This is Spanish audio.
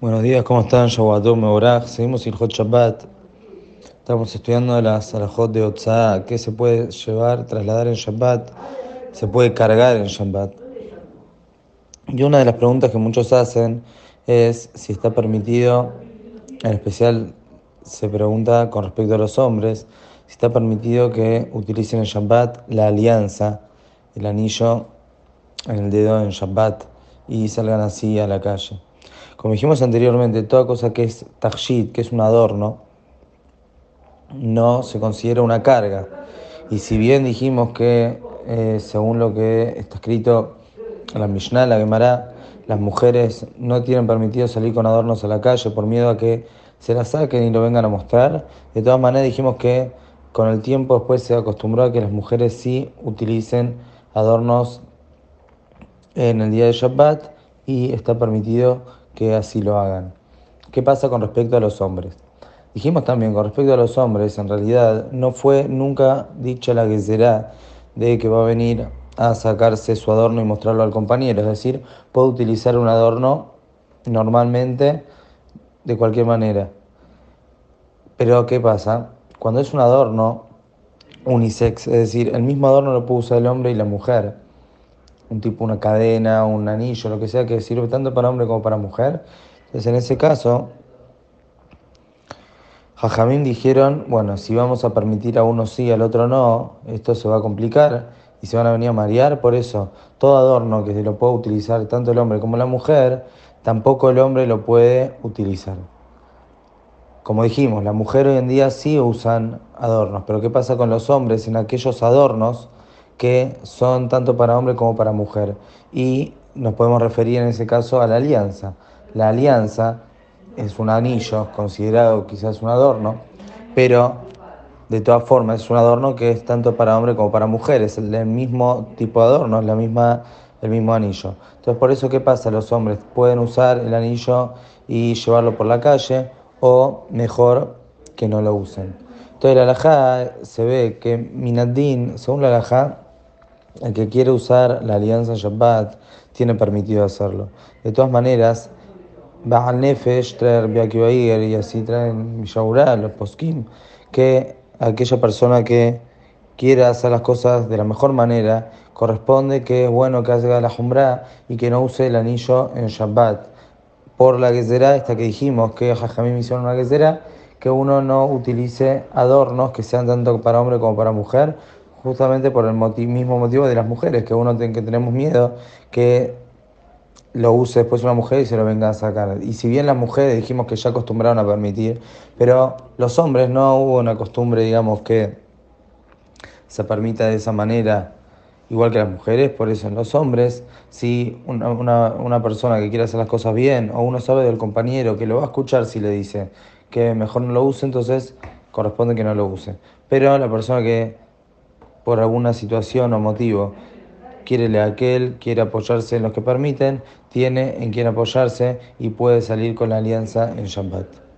Buenos días, ¿cómo están? Shawatum Meborach. Seguimos el Hot Shabbat. Estamos estudiando las alajot de Otzah, qué se puede llevar, trasladar en Shabbat, se puede cargar en Shabbat. Y una de las preguntas que muchos hacen es si está permitido, en especial se pregunta con respecto a los hombres, si está permitido que utilicen en Shabbat la alianza, el anillo en el dedo en Shabbat y salgan así a la calle. Como dijimos anteriormente, toda cosa que es tajid, que es un adorno, no se considera una carga. Y si bien dijimos que, eh, según lo que está escrito en la Mishnah, la Gemara, las mujeres no tienen permitido salir con adornos a la calle por miedo a que se las saquen y lo vengan a mostrar, de todas maneras dijimos que con el tiempo después se acostumbró a que las mujeres sí utilicen adornos en el día de Shabbat y está permitido que así lo hagan. ¿Qué pasa con respecto a los hombres? Dijimos también, con respecto a los hombres, en realidad no fue nunca dicha la que será de que va a venir a sacarse su adorno y mostrarlo al compañero. Es decir, puede utilizar un adorno normalmente de cualquier manera. Pero ¿qué pasa? Cuando es un adorno unisex, es decir, el mismo adorno lo puede usar el hombre y la mujer un tipo, una cadena, un anillo, lo que sea, que sirve tanto para hombre como para mujer. Entonces, en ese caso, Jajamín dijeron, bueno, si vamos a permitir a uno sí, al otro no, esto se va a complicar y se van a venir a marear, por eso todo adorno que se lo puede utilizar tanto el hombre como la mujer, tampoco el hombre lo puede utilizar. Como dijimos, la mujer hoy en día sí usan adornos, pero ¿qué pasa con los hombres en aquellos adornos? Que son tanto para hombre como para mujer. Y nos podemos referir en ese caso a la alianza. La alianza es un anillo, considerado quizás un adorno, pero de todas formas es un adorno que es tanto para hombre como para mujer, es el, mismo tipo de adorno, es la misma, el mismo anillo. Entonces, por eso, ¿qué pasa? Los hombres pueden usar el anillo y llevarlo por la calle, o mejor que no lo usen. Entonces, la alajá se ve que Minadin, según la alajá, el que quiere usar la alianza Shabbat tiene permitido hacerlo. De todas maneras, Baal Nefesh traer y así traen Mishaurah, los poskim, que aquella persona que quiera hacer las cosas de la mejor manera, corresponde que es bueno que haga la jumbra y que no use el anillo en Shabbat. Por la será esta que dijimos, que Jajamim hicieron una será que uno no utilice adornos que sean tanto para hombre como para mujer, justamente por el mismo motivo de las mujeres, que uno tiene que tenemos miedo que lo use después una mujer y se lo venga a sacar. Y si bien las mujeres dijimos que ya acostumbraron a permitir, pero los hombres no hubo una costumbre, digamos, que se permita de esa manera, igual que las mujeres, por eso en los hombres, si una, una, una persona que quiere hacer las cosas bien, o uno sabe del compañero que lo va a escuchar si le dice que mejor no lo use, entonces corresponde que no lo use. Pero la persona que por alguna situación o motivo quiere aquel, quiere apoyarse en los que permiten, tiene en quien apoyarse y puede salir con la alianza en Shabbat.